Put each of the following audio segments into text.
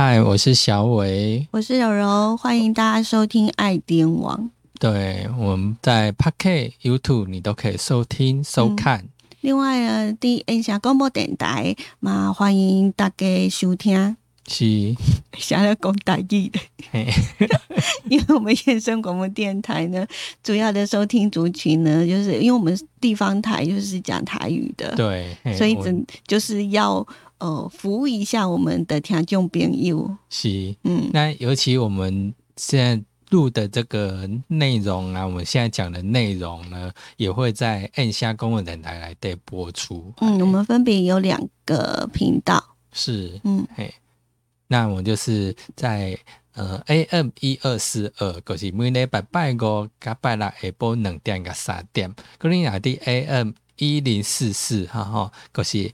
嗨，我是小伟，我是柔柔，欢迎大家收听爱点网。对，我们在 Packet、YouTube 你都可以收听收看。另外呢，第 N 下广播电台嘛，欢迎大家收听。是，想要讲大意的，因为我们延伸广播电台呢，主要的收听族群呢，就是因为我们地方台就是讲台语的，对，所以真就是要呃服务一下我们的听众朋友。是，嗯，那尤其我们现在录的这个内容啊，我们现在讲的内容呢，也会在 N 下公共电台来对播出。嗯，我们分别有两个频道，是，嗯，嘿。那我就是在呃 AM 一二四二，就是每礼拜拜五加拜六下晡两点加三点，可能也伫 AM 一零四四，哈哈，就是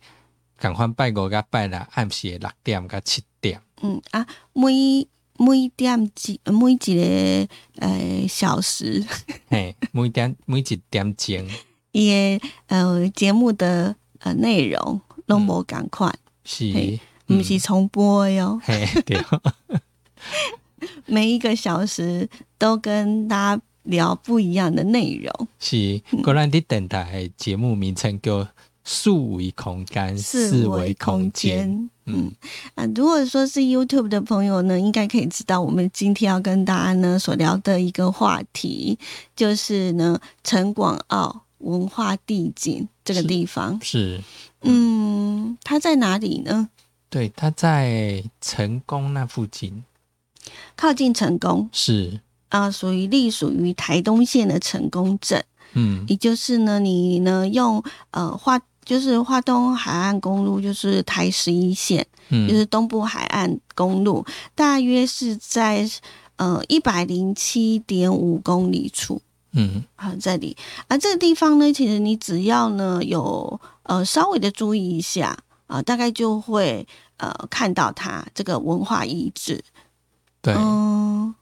赶快拜五甲拜六暗时六点甲七点。嗯啊，每每点几每一个呃小时，嘿，每点每一点钟，也呃节目的呃内容拢无赶快是。毋是重播哟，对，每一个小时都跟大家聊不一样的内容。是，果然的电台节目名称叫数维空间，四维空间。嗯啊，如果说是 YouTube 的朋友呢，应该可以知道我们今天要跟大家呢所聊的一个话题，就是呢陈广澳文化地景这个地方。是，嗯，它在哪里呢？对，它在成功那附近，靠近成功是啊，属于隶属于台东县的成功镇。嗯，也就是呢，你呢用呃花就是花东海岸公路，就是台十一线，嗯，就是东部海岸公路，大约是在呃一百零七点五公里处。嗯，好，这里啊，这个地方呢，其实你只要呢有呃稍微的注意一下啊，大概就会。呃，看到它这个文化遗址，对，嗯，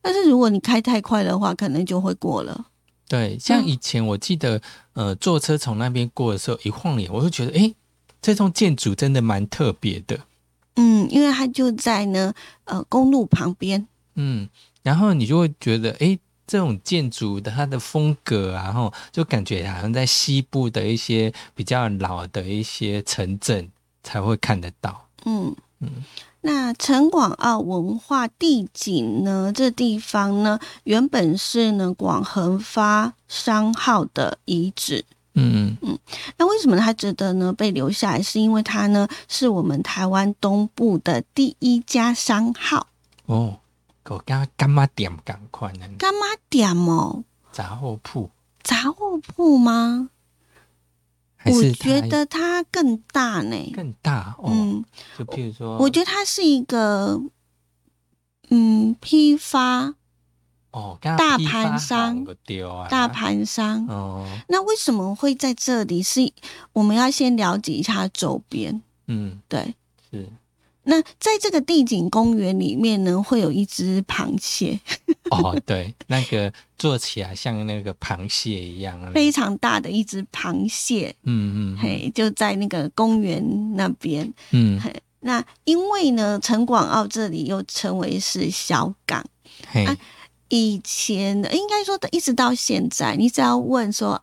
但是如果你开太快的话，可能就会过了。对，像以前我记得，呃，坐车从那边过的时候，一晃眼，我就觉得，哎，这栋建筑真的蛮特别的。嗯，因为它就在呢，呃，公路旁边。嗯，然后你就会觉得，哎，这种建筑的它的风格啊，然后就感觉好像在西部的一些比较老的一些城镇。才会看得到。嗯嗯，那陈广澳文化地景呢？这地方呢，原本是呢广恒发商号的遗址。嗯嗯嗯，那为什么它值得呢被留下来？是因为它呢是我们台湾东部的第一家商号。哦，我刚干妈店赶快呢？干妈店哦，杂货铺？杂货铺吗？我觉得它更大呢，更大哦。嗯，就譬如说，我觉得它是一个嗯批发哦，大盘商，大盘商哦。那为什么会在这里？是我们要先了解一下周边。嗯，对，是。那在这个地景公园里面呢，会有一只螃蟹。哦，对，那个做起来像那个螃蟹一样，非常大的一只螃蟹。嗯嗯，嘿，就在那个公园那边。嗯，嘿，那因为呢，陈广澳这里又称为是小港。嘿，以前应该说的，一直到现在，你只要问说，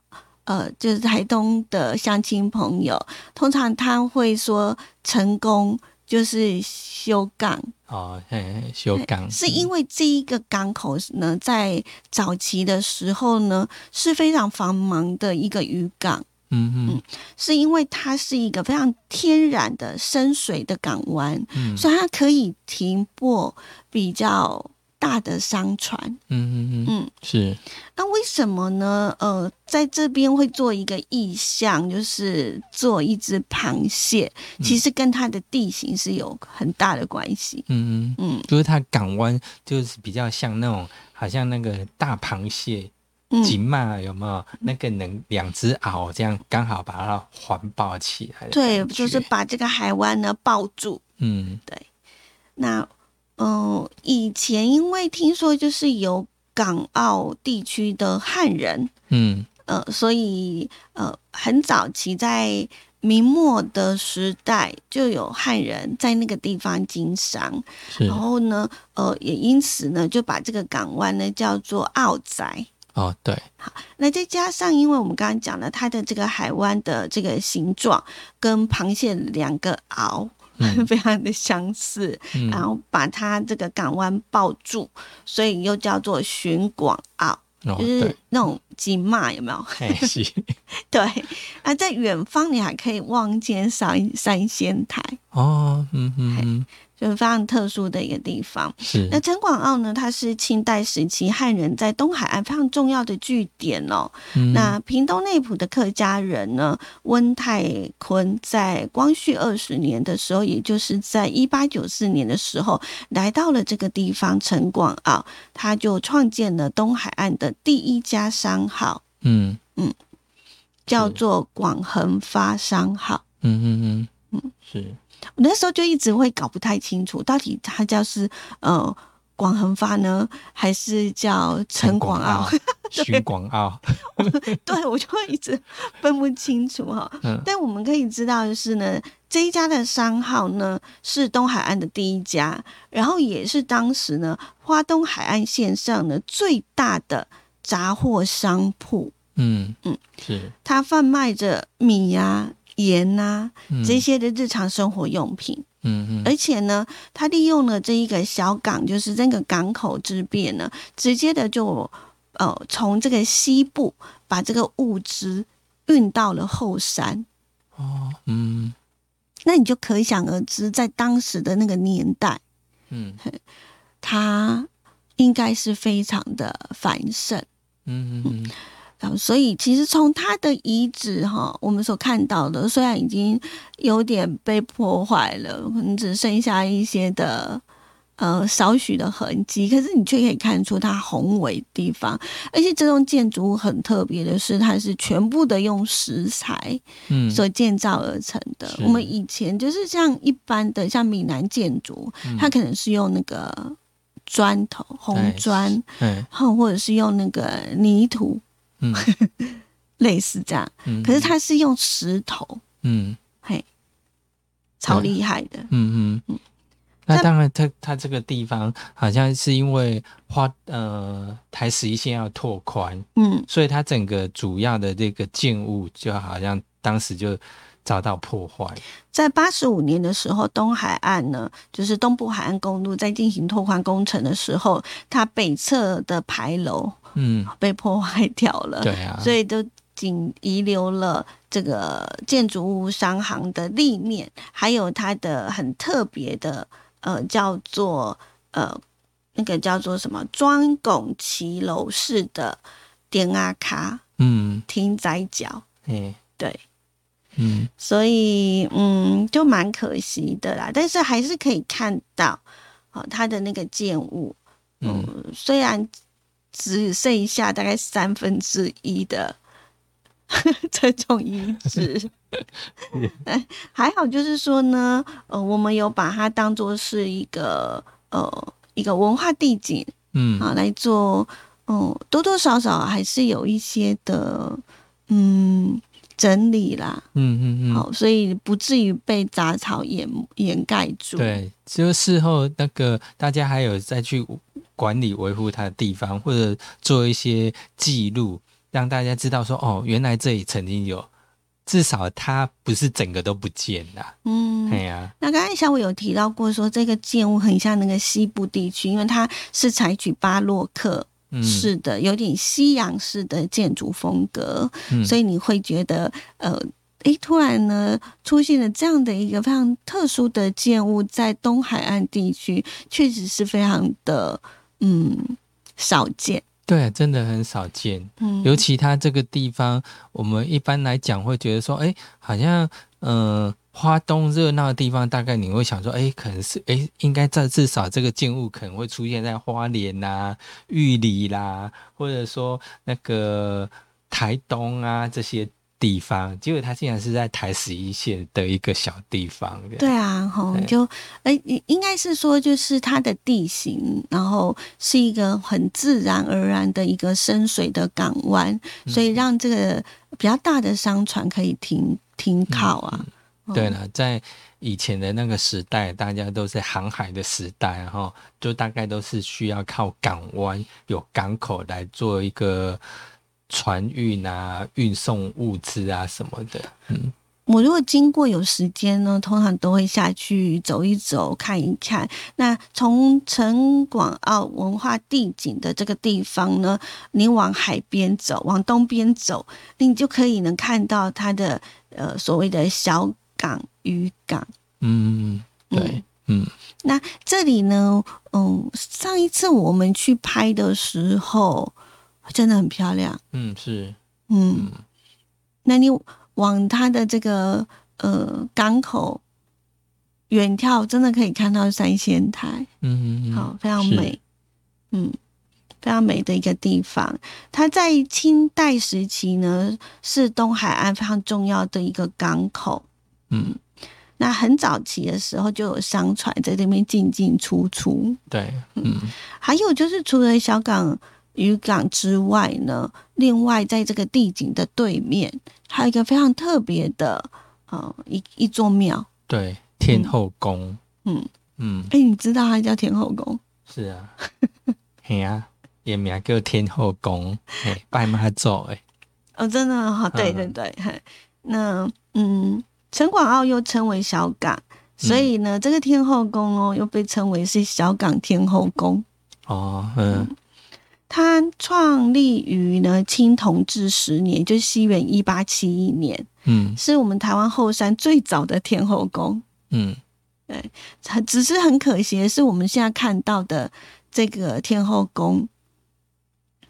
呃，就是台东的乡亲朋友，通常他会说成功。就是修港。哦，修港。是因为这一个港口呢，在早期的时候呢是非常繁忙的一个渔港，嗯嗯，是因为它是一个非常天然的深水的港湾，所以它可以停泊比较。大的商船，嗯嗯嗯嗯，是。那为什么呢？呃，在这边会做一个意象，就是做一只螃蟹，其实跟它的地形是有很大的关系。嗯嗯嗯，就是它港湾就是比较像那种，好像那个大螃蟹，紧嘛有没有？那个能两只螯这样刚好把它环抱起来。对，就是把这个海湾呢抱住。嗯，对。那。嗯，以前因为听说就是有港澳地区的汉人，嗯，呃，所以呃，很早期在明末的时代就有汉人在那个地方经商，然后呢，呃，也因此呢，就把这个港湾呢叫做澳仔。哦，对，好，那再加上，因为我们刚刚讲了它的这个海湾的这个形状跟螃蟹两个螯 非常的相似，然后把它这个港湾抱住，所以又叫做巡广澳。就是那种金马有没有？对，啊，在远方你还可以望见三三仙台哦，嗯嗯。就是非常特殊的一个地方。是那陈广澳呢？它是清代时期汉人在东海岸非常重要的据点哦。那屏东内埔的客家人呢，温泰坤在光绪二十年的时候，也就是在一八九四年的时候，来到了这个地方陈广澳，他就创建了东海岸的第一家商号。嗯嗯，叫做广恒发商号。嗯嗯嗯嗯，是。我那时候就一直会搞不太清楚，到底它叫是呃广恒发呢，还是叫陈广澳？徐广澳？对，我就会一直分不清楚哈。但我们可以知道的是呢，这一家的商号呢是东海岸的第一家，然后也是当时呢花东海岸线上的最大的杂货商铺。嗯嗯，是它贩卖着米呀。盐呐，这些的日常生活用品，嗯嗯，而且呢，他利用了这一个小港，就是这个港口之便呢，直接的就呃从这个西部把这个物资运到了后山，哦，嗯，那你就可想而知，在当时的那个年代，嗯，它应该是非常的繁盛，嗯嗯嗯。所以，其实从它的遗址哈，我们所看到的，虽然已经有点被破坏了，可能只剩下一些的呃少许的痕迹，可是你却可以看出它宏伟地方。而且这栋建筑物很特别的是，它是全部的用石材嗯所建造而成的。我们以前就是像一般的像闽南建筑，它可能是用那个砖头红砖，嗯，或者是用那个泥土。嗯，类似这样，可是它是用石头，嗯，嘿，超厉害的，嗯嗯嗯。那当然，它它这个地方好像是因为花呃台十一线要拓宽，嗯，所以它整个主要的这个建物就好像当时就遭到破坏。在八十五年的时候，东海岸呢，就是东部海岸公路在进行拓宽工程的时候，它北侧的牌楼。嗯，被破坏掉了，对啊，所以都仅遗留了这个建筑物商行的立面，还有它的很特别的，呃，叫做呃，那个叫做什么砖拱骑楼式的点啊卡，嗯，停仔角，嗯，对，嗯，所以嗯，就蛮可惜的啦，但是还是可以看到，哦，它的那个建物，嗯，虽然。只剩下大概三分之一的 这种遗址，还好，就是说呢，呃，我们有把它当做是一个呃一个文化地景，嗯啊来做，哦，多多少少还是有一些的，嗯。整理啦，嗯嗯嗯，好，所以不至于被杂草掩掩盖住。对，就事后那个大家还有再去管理维护它的地方，或者做一些记录，让大家知道说，哦，原来这里曾经有，至少它不是整个都不见了。嗯，对呀。那刚才小伟有提到过，说这个建物很像那个西部地区，因为它是采取巴洛克。是的，有点西洋式的建筑风格，所以你会觉得，呃，诶，突然呢出现了这样的一个非常特殊的建物，在东海岸地区确实是非常的，嗯，少见。对，真的很少见。嗯，尤其它这个地方，我们一般来讲会觉得说，哎，好像，嗯。花东热闹的地方，大概你会想说，哎，可能是，哎，应该在至少这个建物可能会出现在花莲呐、玉里啦，或者说那个台东啊这些地方。结果它竟然是在台十一线的一个小地方。对啊，吼，就，哎，应该是说，就是它的地形，然后是一个很自然而然的一个深水的港湾，所以让这个比较大的商船可以停。停靠啊。对了，在以前的那个时代，大家都是航海的时代，然后就大概都是需要靠港湾有港口来做一个船运啊、运送物资啊什么的。嗯，我如果经过有时间呢，通常都会下去走一走、看一看。那从城广澳文化地景的这个地方呢，你往海边走，往东边走，你就可以能看到它的呃所谓的小。港渔港，嗯，对，嗯，那这里呢，嗯，上一次我们去拍的时候，真的很漂亮，嗯，是，嗯，那你往它的这个呃港口远眺，真的可以看到三仙台，嗯嗯好，非常美，嗯，非常美的一个地方。它在清代时期呢，是东海岸非常重要的一个港口。嗯，那很早期的时候就有商船在这边进进出出。对，嗯，还有就是除了小港渔港之外呢，另外在这个地景的对面，还有一个非常特别的，呃，一一座庙。对，天后宫。嗯嗯，哎，你知道它叫天后宫？是啊，嘿啊，也名叫天后宫，拜妈祖哎。哦，真的哈，对对对，那嗯。陈广澳又称为小港，所以呢，这个天后宫哦，又被称为是小港天后宫。哦，嗯，它创立于呢清同治十年，就西元一八七一年。嗯，是我们台湾后山最早的天后宫。嗯，对，只是很可惜的是，我们现在看到的这个天后宫，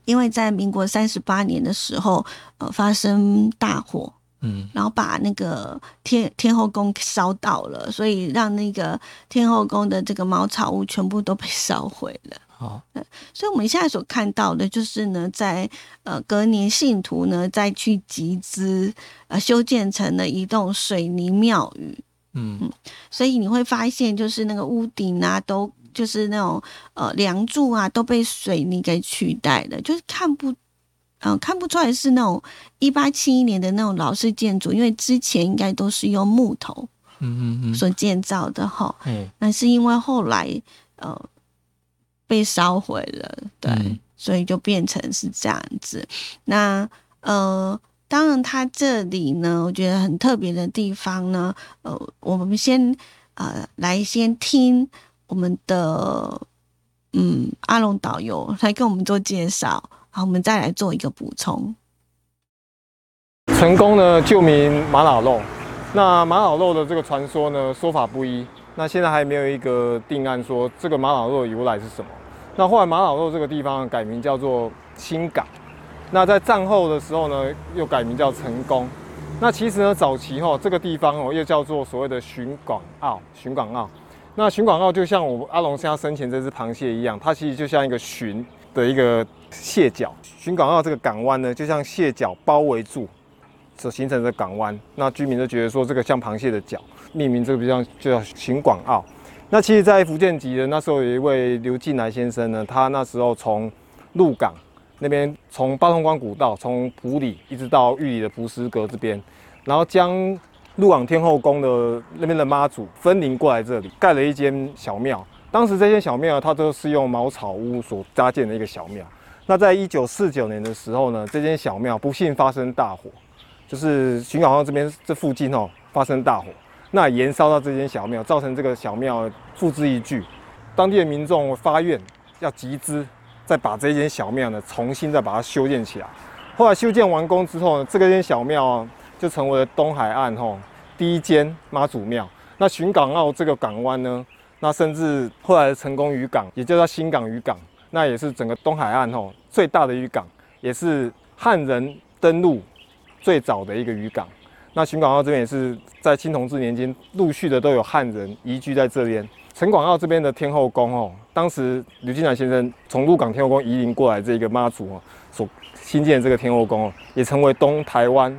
因为在民国三十八年的时候，呃，发生大火。嗯，然后把那个天天后宫烧到了，所以让那个天后宫的这个茅草屋全部都被烧毁了。哦，所以我们现在所看到的就是呢，在呃隔年信徒呢再去集资呃修建成了一栋水泥庙宇。嗯嗯，所以你会发现，就是那个屋顶啊，都就是那种呃梁柱啊都被水泥给取代了，就是看不。嗯，看不出来是那种一八七一年的那种老式建筑，因为之前应该都是用木头，嗯嗯嗯，所建造的哈。嗯，那是因为后来呃被烧毁了，对，所以就变成是这样子。那呃，当然它这里呢，我觉得很特别的地方呢，呃，我们先呃来先听我们的嗯阿龙导游来跟我们做介绍。好，我们再来做一个补充。成功呢，旧名马老肉。那马老肉的这个传说呢，说法不一。那现在还没有一个定案，说这个马老肉的由来是什么。那后来马老肉这个地方改名叫做新港。那在战后的时候呢，又改名叫成功。那其实呢，早期哈这个地方哦，又叫做所谓的巡广澳。巡广澳。那巡广澳就像我阿龙虾生前这只螃蟹一样，它其实就像一个巡的一个。蟹脚，巡港澳这个港湾呢，就像蟹脚包围住所形成的港湾。那居民就觉得说，这个像螃蟹的脚，命名这个比较就叫巡港澳。那其实，在福建籍的那时候，有一位刘进来先生呢，他那时候从鹿港那边，从八通关古道，从埔里一直到玉里的浮石阁这边，然后将鹿港天后宫的那边的妈祖分灵过来这里，盖了一间小庙。当时这间小庙，它都是用茅草屋所搭建的一个小庙。那在一九四九年的时候呢，这间小庙不幸发生大火，就是巡港澳这边这附近哦发生大火，那延烧到这间小庙，造成这个小庙付之一炬。当地的民众发愿要集资，再把这间小庙呢重新再把它修建起来。后来修建完工之后呢，这个间小庙就成为了东海岸吼第一间妈祖庙。那巡港澳这个港湾呢，那甚至后来的成功渔港，也叫做新港渔港。那也是整个东海岸吼最大的渔港，也是汉人登陆最早的一个渔港。那巡港澳这边也是在清同治年间陆续的都有汉人移居在这边。陈广澳这边的天后宫哦，当时刘金南先生从鹿港天后宫移灵过来这个妈祖哦，所新建的这个天后宫哦，也成为东台湾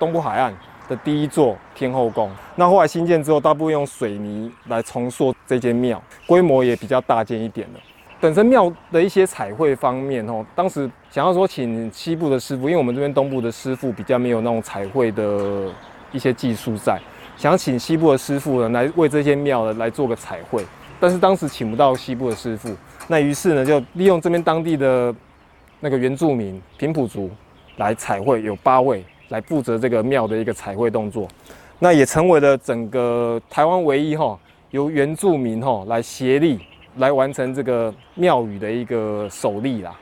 东部海岸的第一座天后宫。那后来新建之后，大部分用水泥来重塑这间庙，规模也比较大件一点的。本身庙的一些彩绘方面哦，当时想要说请西部的师傅，因为我们这边东部的师傅比较没有那种彩绘的一些技术在，想请西部的师傅呢来为这些庙呢来做个彩绘，但是当时请不到西部的师傅，那于是呢就利用这边当地的那个原住民平埔族来彩绘，有八位来负责这个庙的一个彩绘动作，那也成为了整个台湾唯一哈由原住民哈来协力来完成这个庙宇的一个首例啦。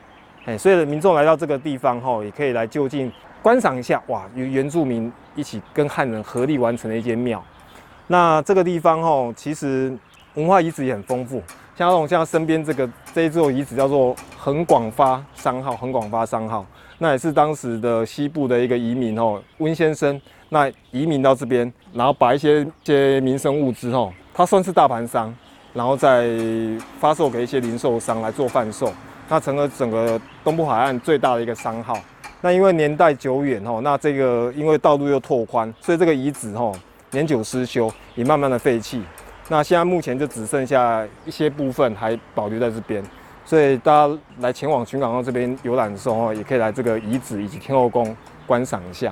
哎，所以民众来到这个地方后，也可以来就近观赏一下，哇，与原住民一起跟汉人合力完成的一间庙。那这个地方吼，其实文化遗址也很丰富，像这种像身边这个这一座遗址叫做横广发商号，横广发商号，那也是当时的西部的一个移民哦，温先生那移民到这边，然后把一些些民生物资哦，他算是大盘商，然后再发售给一些零售商来做贩售。那成了整个东部海岸最大的一个商号。那因为年代久远哦，那这个因为道路又拓宽，所以这个遗址哦年久失修，也慢慢的废弃。那现在目前就只剩下一些部分还保留在这边，所以大家来前往群港澳这边游览的时候，也可以来这个遗址以及天后宫观赏一下。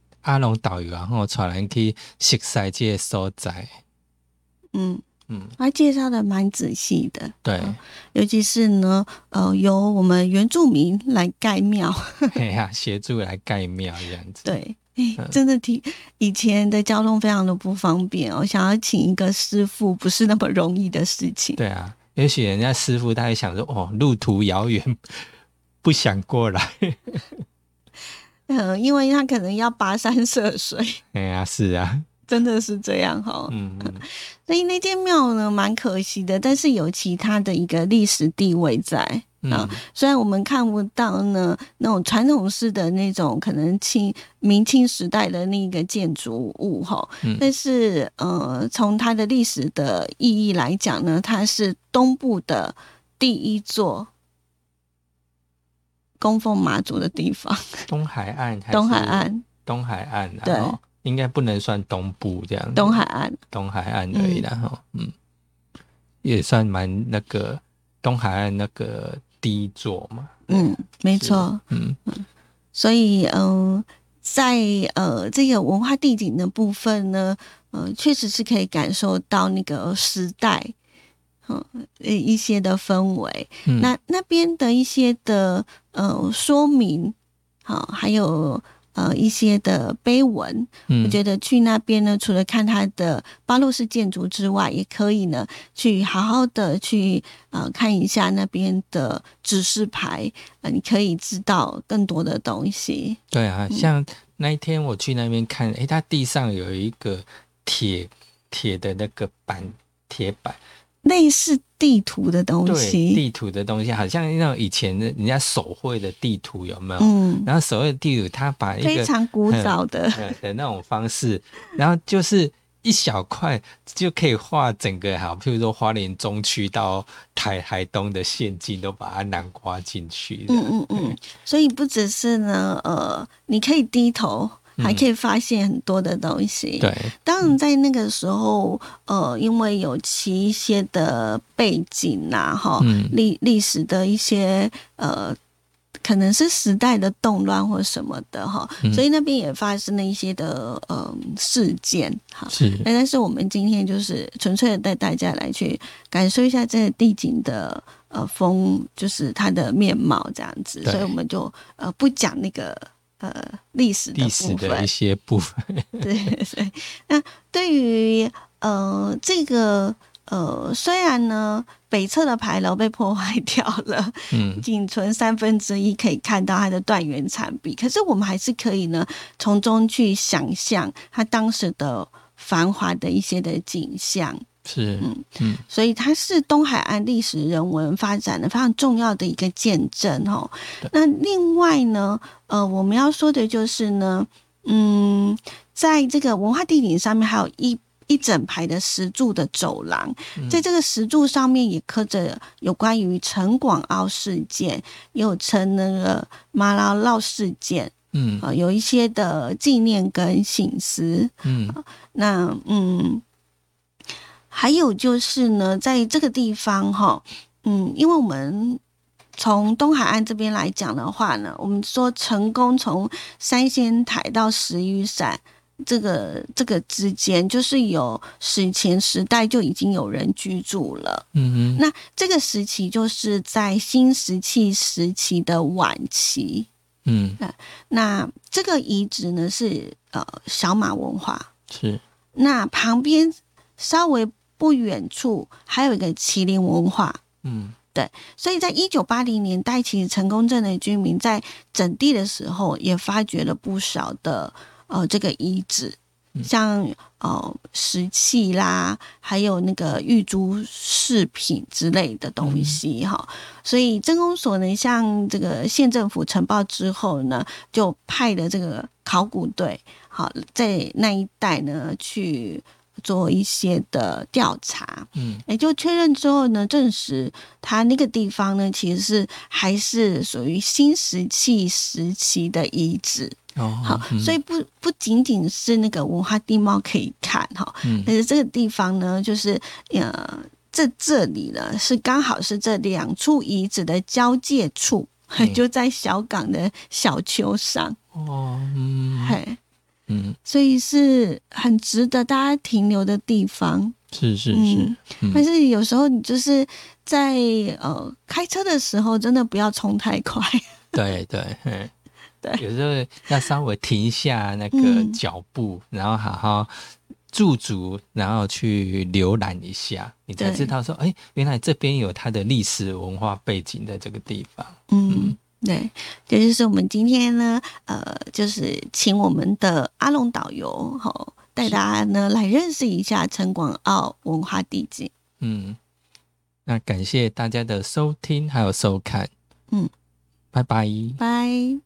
阿龙导游，然后带咱去熟悉这些所在。嗯嗯，他介绍的蛮仔细的。对，尤其是呢，呃，由我们原住民来盖庙，哎呀，协助来盖庙这样子。对，哎，真的挺以前的交通非常的不方便哦，想要请一个师傅不是那么容易的事情。对啊，也许人家师傅他会想说，哦，路途遥远，不想过来。嗯，因为他可能要跋山涉水。哎呀，是啊，真的是这样哈。嗯嗯，所以那间庙呢，蛮可惜的，但是有其他的一个历史地位在啊。虽然我们看不到呢那种传统式的那种可能清明清时代的那个建筑物哈，但是呃，从它的历史的意义来讲呢，它是东部的第一座。供奉妈祖的地方，东海岸，东海岸，东海岸，对，应该不能算东部这样，东海岸，东海岸而已，然后，嗯，也算蛮那个东海岸那个第一座嘛，嗯，没错，嗯。嗯，所以，嗯，在呃这个文化地景的部分呢，呃，确实是可以感受到那个时代。嗯，一些的氛围，那那边的一些的呃说明，好，还有呃一些的碑文，我觉得去那边呢，除了看它的巴洛式建筑之外，也可以呢去好好的去呃看一下那边的指示牌，呃，你可以知道更多的东西。对啊，像那一天我去那边看，哎，它地上有一个铁铁的那个板铁板。类似地图的东西，地图的东西，好像那种以前的人家手绘的地图，有没有？嗯，然后手绘地图，他把一个非常古早的 的那种方式，然后就是一小块就可以画整个，好，譬如说花莲中区到台海东的县境，都把它南瓜进去。嗯嗯嗯，所以不只是呢，呃，你可以低头。还可以发现很多的东西。对，当然在那个时候，呃，因为有其一些的背景呐，哈，历历史的一些呃，可能是时代的动乱或什么的哈，所以那边也发生了一些的呃事件哈。是，但是我们今天就是纯粹的带大家来去感受一下这个地景的呃风，就是它的面貌这样子，所以我们就呃不讲那个。呃，历史历史的一些部分，对对。那对于呃这个呃，虽然呢北侧的牌楼被破坏 掉了，嗯，仅存三分之一可以看到它的断垣残壁，可是我们还是可以呢从中去想象它当时的繁华的一些的景象。是，嗯嗯，所以它是东海岸历史人文发展的非常重要的一个见证哦。那另外呢，呃，我们要说的就是呢，嗯，在这个文化地景上面还有一一整排的石柱的走廊，在这个石柱上面也刻着有关于陈广澳事件，又称那个马拉闹事件，嗯。啊，有一些的纪念跟醒思，嗯，那嗯。还有就是呢，在这个地方哈，嗯，因为我们从东海岸这边来讲的话呢，我们说成功从三仙台到石雨伞这个这个之间，就是有史前时代就已经有人居住了。嗯哼，那这个时期就是在新石器时期的晚期。嗯，那这个遗址呢是呃小马文化。是，那旁边稍微。不远处还有一个麒麟文化，嗯，对，所以在一九八零年代，其实成功镇的居民在整地的时候也发掘了不少的呃这个遗址，像呃石器啦，还有那个玉珠饰品之类的东西哈。所以镇公所呢，向这个县政府呈报之后呢，就派了这个考古队，好在那一带呢去。做一些的调查，嗯，也就确认之后呢，证实他那个地方呢，其实是还是属于新石器时期的遗址。哦，好，所以不不仅仅是那个文化地貌可以看哈，嗯，但是这个地方呢，就是呃，在这里呢，是刚好是这两处遗址的交界处，就在小港的小丘上。哦，嗯，嘿。嗯，所以是很值得大家停留的地方。是是是，但是有时候你就是在呃开车的时候，真的不要冲太快。对对对，有时候要稍微停下那个脚步，然后好好驻足，然后去浏览一下，你才知道说，哎，原来这边有它的历史文化背景的这个地方。嗯。对，这就是我们今天呢，呃，就是请我们的阿龙导游，哈，带大家呢来认识一下陈广澳文化地景。嗯，那感谢大家的收听还有收看。嗯，拜拜，拜。